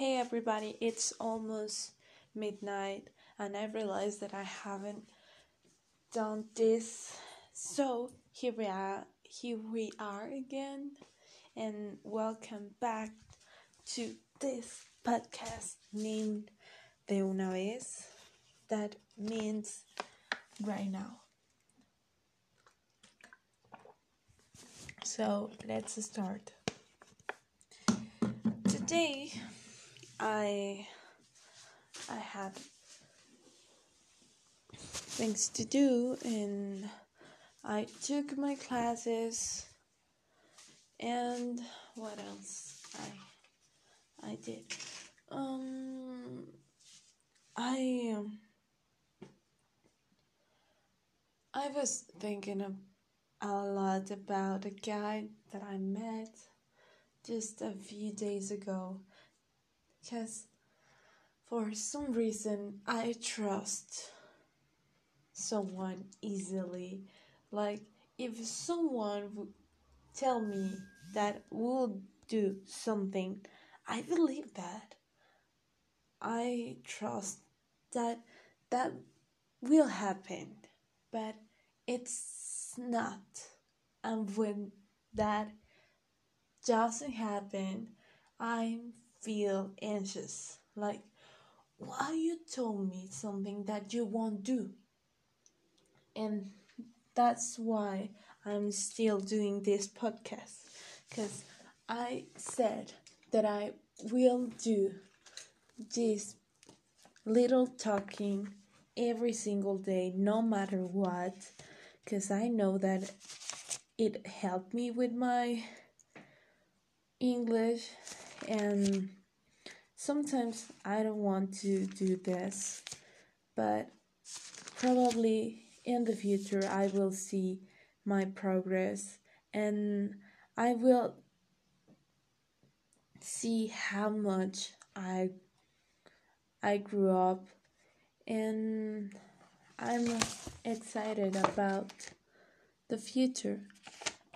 Hey everybody, it's almost midnight and I realized that I haven't done this. So here we are here we are again and welcome back to this podcast named De Una Vez that means right now. So let's start. Today I I had things to do and I took my classes and what else I I did. Um I um, I was thinking of a lot about a guy that I met just a few days ago because for some reason I trust someone easily. Like, if someone would tell me that we'll do something, I believe that. I trust that that will happen, but it's not. And when that doesn't happen, I feel anxious. Like, why you told me something that you won't do? And that's why I'm still doing this podcast. Because I said that I will do this little talking every single day, no matter what. Because I know that it helped me with my English and sometimes I don't want to do this, but probably in the future I will see my progress and I will see how much I I grew up. And I'm excited about the future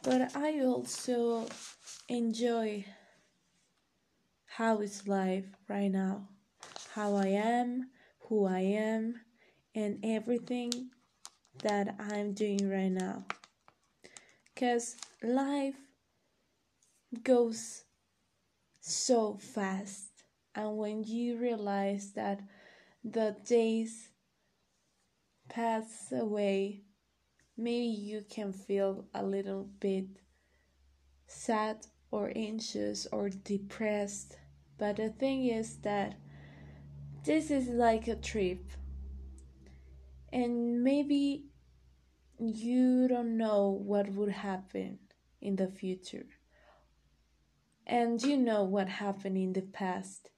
but I also enjoy how is life right now, how I am, who I am, and everything that I'm doing right now. Because life goes so fast, and when you realize that the days pass away, maybe you can feel a little bit sad or anxious or depressed but the thing is that this is like a trip. And maybe you don't know what would happen in the future. And you know what happened in the past.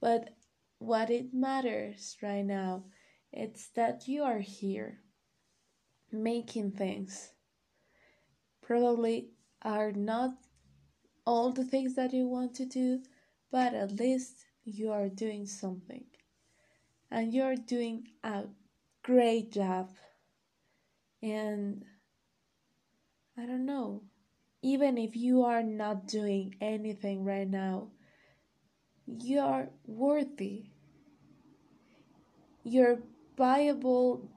But what it matters right now it's that you are here making things. Probably are not all the things that you want to do, but at least you are doing something. And you're doing a great job. And I don't know, even if you are not doing anything right now, you are worthy. Your Bible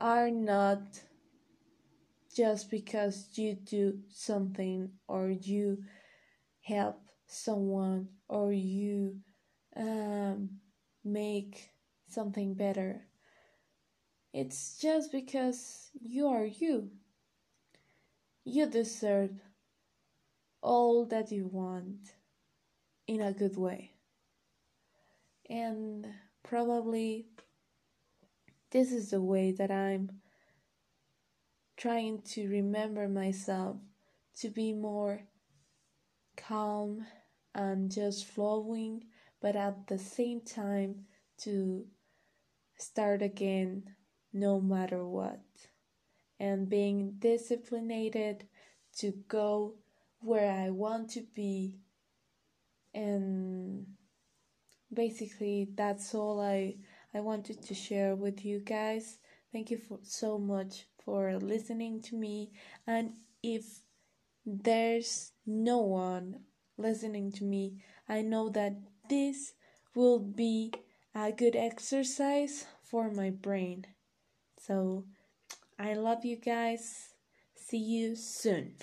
are not just because you do something or you help someone or you um, make something better. It's just because you are you. You deserve all that you want in a good way. And probably this is the way that I'm trying to remember myself to be more calm and just flowing, but at the same time to start again no matter what. And being disciplined to go where I want to be. And basically, that's all I, I wanted to share with you guys. Thank you for so much for listening to me. And if there's no one listening to me. I know that this will be a good exercise for my brain. So, I love you guys. See you soon.